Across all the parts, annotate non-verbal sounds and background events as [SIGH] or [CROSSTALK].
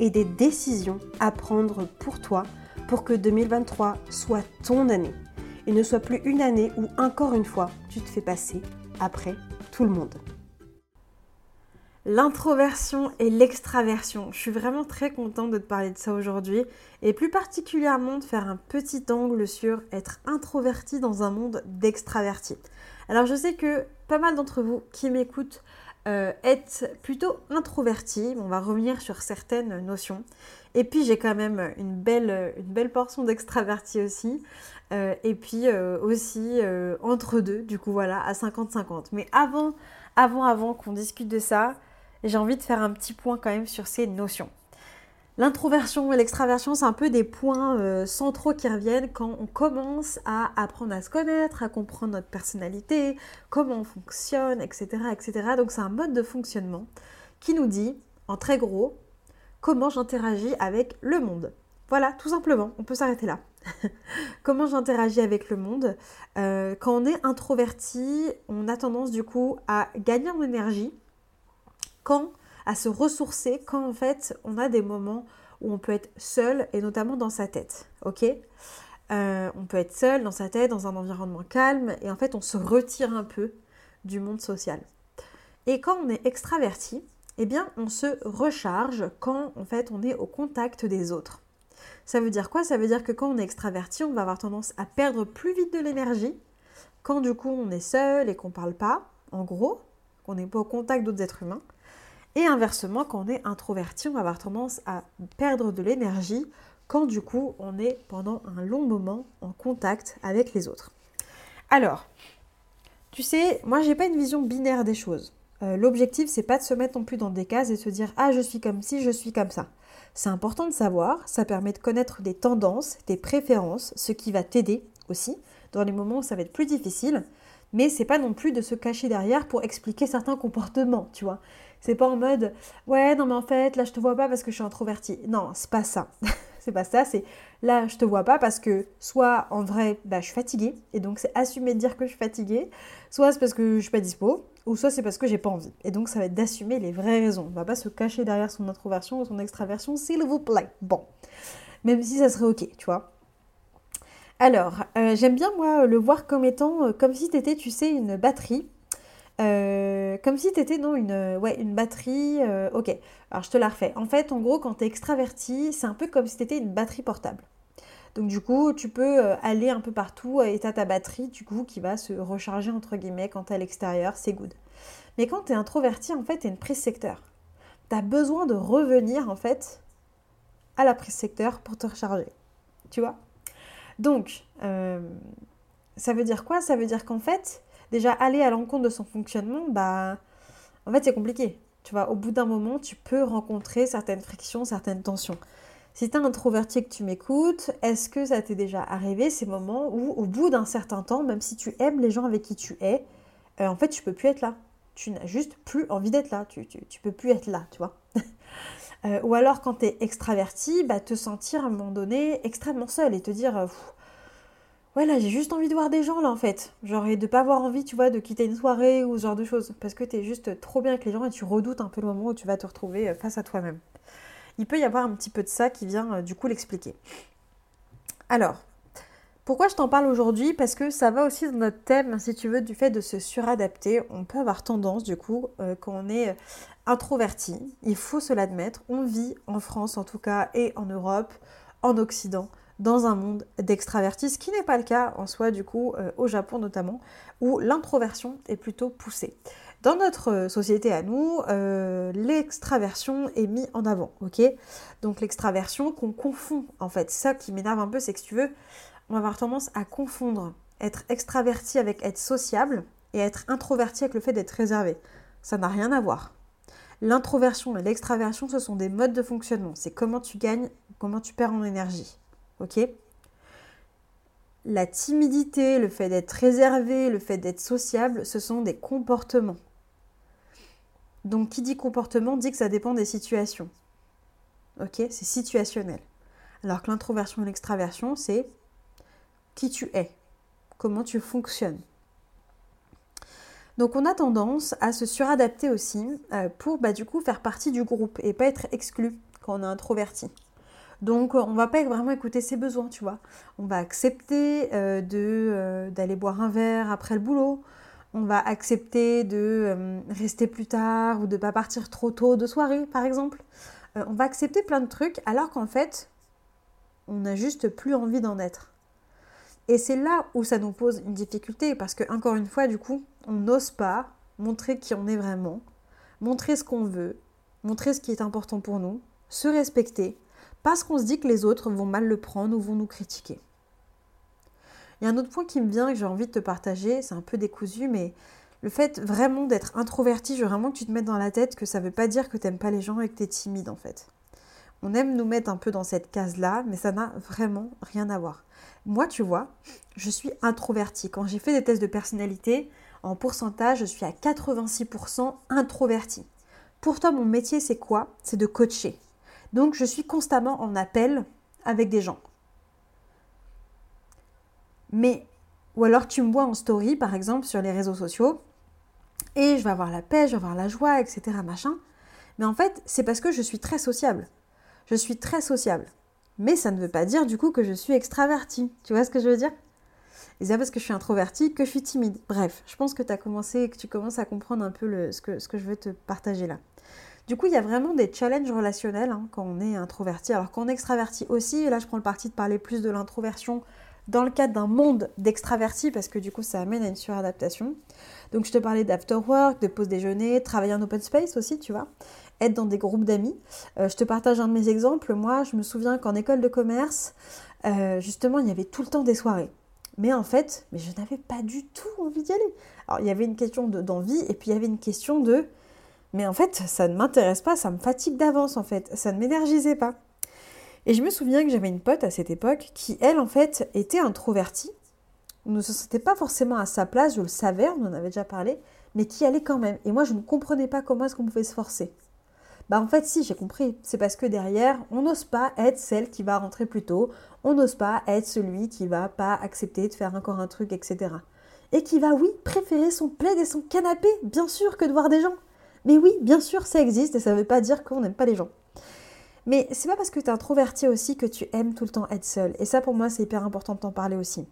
et des décisions à prendre pour toi pour que 2023 soit ton année et ne soit plus une année où encore une fois tu te fais passer après tout le monde. L'introversion et l'extraversion. Je suis vraiment très contente de te parler de ça aujourd'hui et plus particulièrement de faire un petit angle sur être introverti dans un monde d'extraverti. Alors je sais que pas mal d'entre vous qui m'écoutent euh, être plutôt introverti. On va revenir sur certaines notions. Et puis j'ai quand même une belle, une belle portion d'extraverti aussi. Euh, et puis euh, aussi entre deux, du coup voilà, à 50-50. Mais avant, avant, avant qu'on discute de ça, j'ai envie de faire un petit point quand même sur ces notions. L'introversion et l'extraversion, c'est un peu des points euh, centraux qui reviennent quand on commence à apprendre à se connaître, à comprendre notre personnalité, comment on fonctionne, etc. etc. Donc c'est un mode de fonctionnement qui nous dit, en très gros, comment j'interagis avec le monde. Voilà, tout simplement, on peut s'arrêter là. [LAUGHS] comment j'interagis avec le monde. Euh, quand on est introverti, on a tendance du coup à gagner en énergie. Quand à se ressourcer quand en fait on a des moments où on peut être seul et notamment dans sa tête. Ok? Euh, On peut être seul dans sa tête, dans un environnement calme et en fait on se retire un peu du monde social. Et quand on est extraverti, eh bien on se recharge quand en fait on est au contact des autres. Ça veut dire quoi? Ça veut dire que quand on est extraverti, on va avoir tendance à perdre plus vite de l'énergie quand du coup on est seul et qu'on parle pas, en gros, qu'on n'est pas au contact d'autres êtres humains. Et inversement, quand on est introverti, on va avoir tendance à perdre de l'énergie quand du coup on est pendant un long moment en contact avec les autres. Alors, tu sais, moi j'ai pas une vision binaire des choses. Euh, l'objectif c'est pas de se mettre non plus dans des cases et de se dire ah je suis comme ci, je suis comme ça. C'est important de savoir, ça permet de connaître des tendances, des préférences, ce qui va t'aider aussi dans les moments où ça va être plus difficile. Mais c'est pas non plus de se cacher derrière pour expliquer certains comportements, tu vois. C'est pas en mode ouais, non, mais en fait, là, je te vois pas parce que je suis introvertie. Non, c'est pas ça. [LAUGHS] c'est pas ça. C'est là, je te vois pas parce que soit en vrai, bah, je suis fatiguée et donc c'est assumer de dire que je suis fatiguée, soit c'est parce que je suis pas dispo, ou soit c'est parce que j'ai pas envie. Et donc ça va être d'assumer les vraies raisons. On va pas se cacher derrière son introversion ou son extraversion, s'il vous plaît. Bon. Même si ça serait ok, tu vois. Alors, euh, j'aime bien moi le voir comme étant euh, comme si tu étais, tu sais, une batterie euh, comme si tu étais dans une, euh, ouais, une batterie. Euh, ok, alors je te la refais. En fait, en gros, quand tu es extraverti, c'est un peu comme si tu étais une batterie portable. Donc du coup, tu peux aller un peu partout et tu as ta batterie du coup qui va se recharger entre guillemets quand tu es à l'extérieur, c'est good. Mais quand tu es introverti, en fait, tu es une prise secteur. Tu as besoin de revenir en fait à la prise secteur pour te recharger. Tu vois? Donc, ça veut dire quoi? Ça veut dire qu'en fait, déjà aller à l'encontre de son fonctionnement, bah, en fait, c'est compliqué. Tu vois, au bout d'un moment, tu peux rencontrer certaines frictions, certaines tensions. Si tu es introverti et que tu m'écoutes, est-ce que ça t'est déjà arrivé ces moments où, au bout d'un certain temps, même si tu aimes les gens avec qui tu es, euh, en fait, tu peux plus être là? Tu n'as juste plus envie d'être là. Tu, tu, peux plus être là, tu vois. [LAUGHS] Euh, ou alors, quand tu es extraverti, bah, te sentir à un moment donné extrêmement seul et te dire, ouais là j'ai juste envie de voir des gens là en fait. Genre et de pas avoir envie tu vois de quitter une soirée ou ce genre de choses. Parce que t'es juste trop bien avec les gens et tu redoutes un peu le moment où tu vas te retrouver euh, face à toi-même. Il peut y avoir un petit peu de ça qui vient euh, du coup l'expliquer. Alors, pourquoi je t'en parle aujourd'hui? Parce que ça va aussi dans notre thème, si tu veux, du fait de se suradapter. On peut avoir tendance, du coup, euh, quand on est introverti, il faut se l'admettre, on vit en France en tout cas et en Europe, en Occident, dans un monde d'extravertis, ce qui n'est pas le cas en soi du coup euh, au Japon notamment, où l'introversion est plutôt poussée. Dans notre société à nous, euh, l'extraversion est mise en avant, ok? Donc l'extraversion qu'on confond, en fait, ça qui m'énerve un peu, c'est que si tu veux, on va avoir tendance à confondre être extraverti avec être sociable et être introverti avec le fait d'être réservé. Ça n'a rien à voir. L'introversion et l'extraversion, ce sont des modes de fonctionnement. C'est comment tu gagnes, comment tu perds en énergie. Ok? La timidité, le fait d'être réservé, le fait d'être sociable, ce sont des comportements. Donc qui dit comportement dit que ça dépend des situations. Ok? C'est situationnel. Alors que l'introversion et l'extraversion, c'est qui tu es, comment tu fonctionnes. Donc on a tendance à se suradapter aussi euh, pour bah, du faire partie du groupe et pas être exclu quand on est introverti. Donc on va pas vraiment écouter ses besoins, tu vois. On va accepter euh, euh, d'aller boire un verre après le boulot. On va accepter de rester plus tard ou de pas partir trop tôt de soirée, par exemple. on va accepter plein de trucs alors qu'en fait, on n'a juste plus envie d'en être. Et c'est là où ça nous pose une difficulté parce que, encore une fois, du coup, on n'ose pas montrer qui on est vraiment, montrer ce qu'on veut, montrer ce qui est important pour nous, se respecter, parce qu'on se dit que les autres vont mal le prendre ou vont nous critiquer. Il y a un autre point qui me vient que j'ai envie de te partager, c'est un peu décousu, mais le fait vraiment d'être introverti, je veux vraiment que tu te mettes dans la tête que ça ne veut pas dire que tu n'aimes pas les gens et que tu es timide en fait. On aime nous mettre un peu dans cette case-là, mais ça n'a vraiment rien à voir. Moi, tu vois, je suis introvertie. Quand j'ai fait des tests de personnalité, en pourcentage, je suis à 86% introvertie. Pourtant, mon métier, c'est quoi? C'est de coacher. Donc, je suis constamment en appel avec des gens. Mais, ou alors tu me vois en story, par exemple, sur les réseaux sociaux, et je vais avoir la paix, je vais avoir la joie, etc. Machin. Mais en fait, c'est parce que je suis très sociable. Je suis très sociable. Mais ça ne veut pas dire du coup que je suis extravertie. Tu vois ce que je veux dire? Et c'est parce que je suis introvertie que je suis timide. Bref, je pense que tu as commencé, que tu commences à comprendre un peu ce, que, ce que je veux te partager là. Du coup, il y a vraiment des challenges relationnels hein, quand on est introverti. Alors quand on est extraverti aussi, et là je prends le parti de parler plus de l'introversion dans le cadre d'un monde d'extravertis, parce que du coup ça amène à une suradaptation. Donc je te parlais d'after work, de pause déjeuner, travailler en open space aussi, tu vois être dans des groupes d'amis. Euh, je te partage un de mes exemples. Moi, je me souviens qu'en école de commerce, euh, justement, il y avait tout le temps des soirées. Mais en fait, mais je n'avais pas du tout envie d'y aller. Alors, il y avait une question d'envie et puis il y avait une question de... Mais en fait, ça ne m'intéresse pas, ça me fatigue d'avance en fait, ça ne m'énergisait pas. Et je me souviens que j'avais une pote à cette époque qui, elle, en fait, était introvertie, ne se sentait pas forcément à sa place, je le savais, on en avait déjà parlé, mais qui allait quand même. Et moi, je ne comprenais pas comment est-ce qu'on pouvait se forcer. Bah en fait si, j'ai compris. C'est parce que derrière, on n'ose pas être celle qui va rentrer plus tôt, on n'ose pas être celui qui va pas accepter de faire encore un truc, etc. Et qui va, oui, préférer son plaid et son canapé, bien sûr, que de voir des gens. Mais oui, bien sûr, ça existe et ça ne veut pas dire qu'on n'aime pas les gens. Mais c'est pas parce que tu es introverti aussi que tu aimes tout le temps être seul. Et ça, pour moi, c'est hyper important de t'en parler aussi.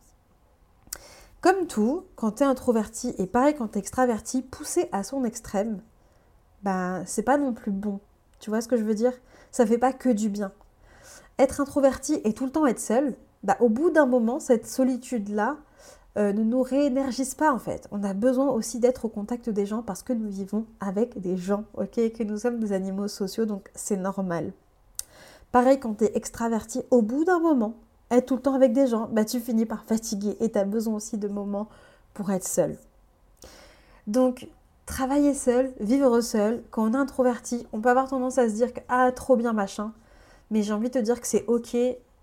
Comme tout, quand tu es introverti et pareil quand tu es extraverti, poussé à son extrême, bah c'est pas non plus bon. Tu vois ce que je veux dire? Ça fait pas que du bien. Être introverti et tout le temps être seul, bah au bout d'un moment, cette solitude-là euh, ne nous réénergise pas en fait. On a besoin aussi d'être au contact des gens parce que nous vivons avec des gens, ok Que nous sommes des animaux sociaux, donc c'est normal. Pareil quand tu es extraverti, au bout d'un moment, être tout le temps avec des gens, bah tu finis par fatiguer et tu as besoin aussi de moments pour être seul. Donc travailler seul, vivre seul, quand on est introverti, on peut avoir tendance à se dire que ah trop bien machin, mais j'ai envie de te dire que c'est ok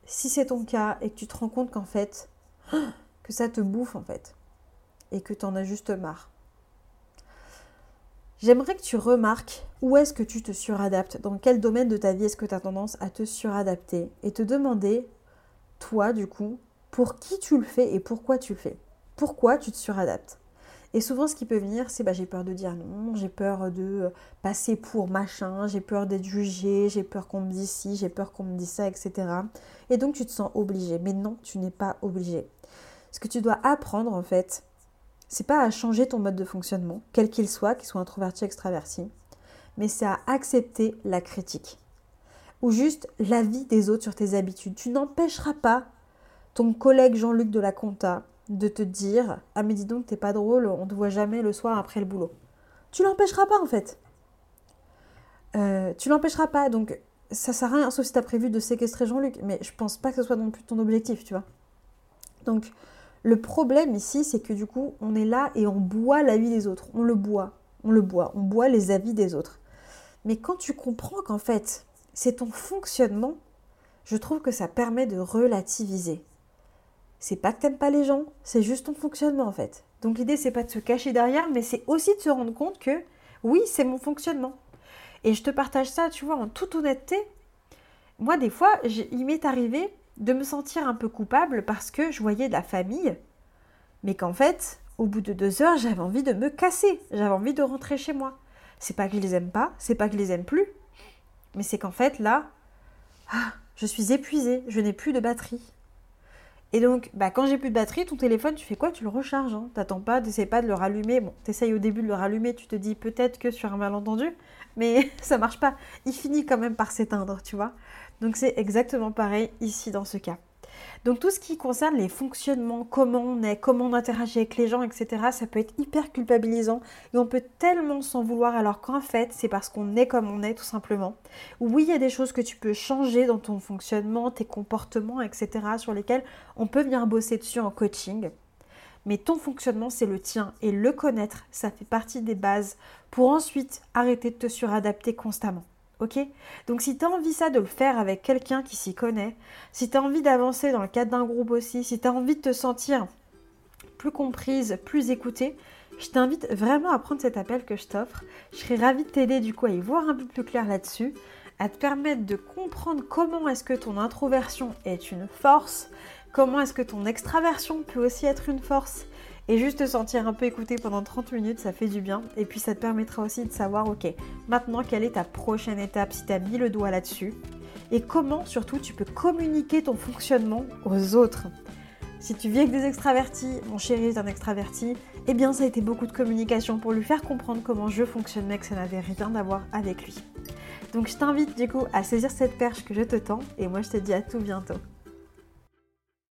si c'est ton cas et que tu te rends compte qu'en fait ça te bouffe en fait et que tu en as juste marre. J'aimerais que tu remarques où est-ce que tu te suradaptes, dans quel domaine de ta vie est-ce que tu as tendance à te suradapter et te demander, toi du coup, pour qui tu le fais et pourquoi tu le fais. Pourquoi tu te suradaptes? Et souvent, ce qui peut venir, c'est bah, j'ai peur de dire non, j'ai peur de euh, passer pour machin, j'ai peur d'être jugé, j'ai peur qu'on me dise ci, j'ai peur qu'on me dise ça, etc. Et donc, tu te sens obligé. Mais non, tu n'es pas obligé. Ce que tu dois apprendre, en fait, c'est pas à changer ton mode de fonctionnement, quel qu'il soit, qu'il soit introverti, extraverti, mais c'est à accepter la critique ou juste l'avis des autres sur tes habitudes. Tu n'empêcheras pas ton collègue Jean-Luc de la compta de te dire Ah, mais dis donc, t'es pas drôle, on te voit jamais le soir après le boulot. Tu l'empêcheras pas en fait. Euh, tu l'empêcheras pas, donc ça sert à rien, sauf si t'as prévu de séquestrer Jean-Luc, mais je pense pas que ce soit non plus ton objectif, tu vois. Donc, le problème ici, c'est que du coup, on est là et on boit la vie des autres. On le boit, on le boit, on boit les avis des autres. Mais quand tu comprends qu'en fait, c'est ton fonctionnement, je trouve que ça permet de relativiser. C'est pas que t'aimes pas les gens, c'est juste ton fonctionnement en fait. Donc l'idée c'est pas de se cacher derrière, mais c'est aussi de se rendre compte que oui, c'est mon fonctionnement. Et je te partage ça, tu vois, en toute honnêteté. Moi, des fois, il m'est arrivé de me sentir un peu coupable parce que je voyais de la famille, mais qu'en fait, au bout de deux heures, j'avais envie de me casser, j'avais envie de rentrer chez moi. C'est pas que je les aime pas, c'est pas que je les aime plus, mais c'est qu'en fait, là, ah, je suis épuisée, je n'ai plus de batterie. Et donc, bah, quand j'ai plus de batterie, ton téléphone, tu fais quoi? Tu le recharges. Hein. T'attends pas, t'essayes pas de le rallumer. Bon, t'essayes au début de le rallumer, tu te dis peut-être que sur un malentendu, mais [LAUGHS] ça marche pas. Il finit quand même par s'éteindre, tu vois. Donc c'est exactement pareil ici dans ce cas. Donc tout ce qui concerne les fonctionnements, comment on est, comment on interagit avec les gens, etc., ça peut être hyper culpabilisant et on peut tellement s'en vouloir alors qu'en fait c'est parce qu'on est comme on est tout simplement. Oui, il y a des choses que tu peux changer dans ton fonctionnement, tes comportements, etc., sur lesquels on peut venir bosser dessus en coaching. Mais ton fonctionnement, c'est le tien et le connaître, ça fait partie des bases pour ensuite arrêter de te suradapter constamment. Donc si tu as envie ça de le faire avec quelqu'un qui s'y connaît, si tu as envie d'avancer dans le cadre d'un groupe aussi, si tu as envie de te sentir plus comprise, plus écoutée, je t'invite vraiment à prendre cet appel que je t'offre. Je serais ravie de t'aider du coup à y voir un peu plus clair là-dessus, à te permettre de comprendre comment est-ce que ton introversion est une force, comment est-ce que ton extraversion peut aussi être une force et juste te sentir un peu écouté pendant 30 minutes, ça fait du bien. Et puis ça te permettra aussi de savoir, ok, maintenant quelle est ta prochaine étape si tu as mis le doigt là-dessus? Et comment surtout tu peux communiquer ton fonctionnement aux autres? Si tu vis avec des extravertis, mon chéri est un extraverti, eh bien ça a été beaucoup de communication pour lui faire comprendre comment je fonctionnais, que ça n'avait rien à voir avec lui. Donc je t'invite du coup à saisir cette perche que je te tends et moi je te dis à tout bientôt.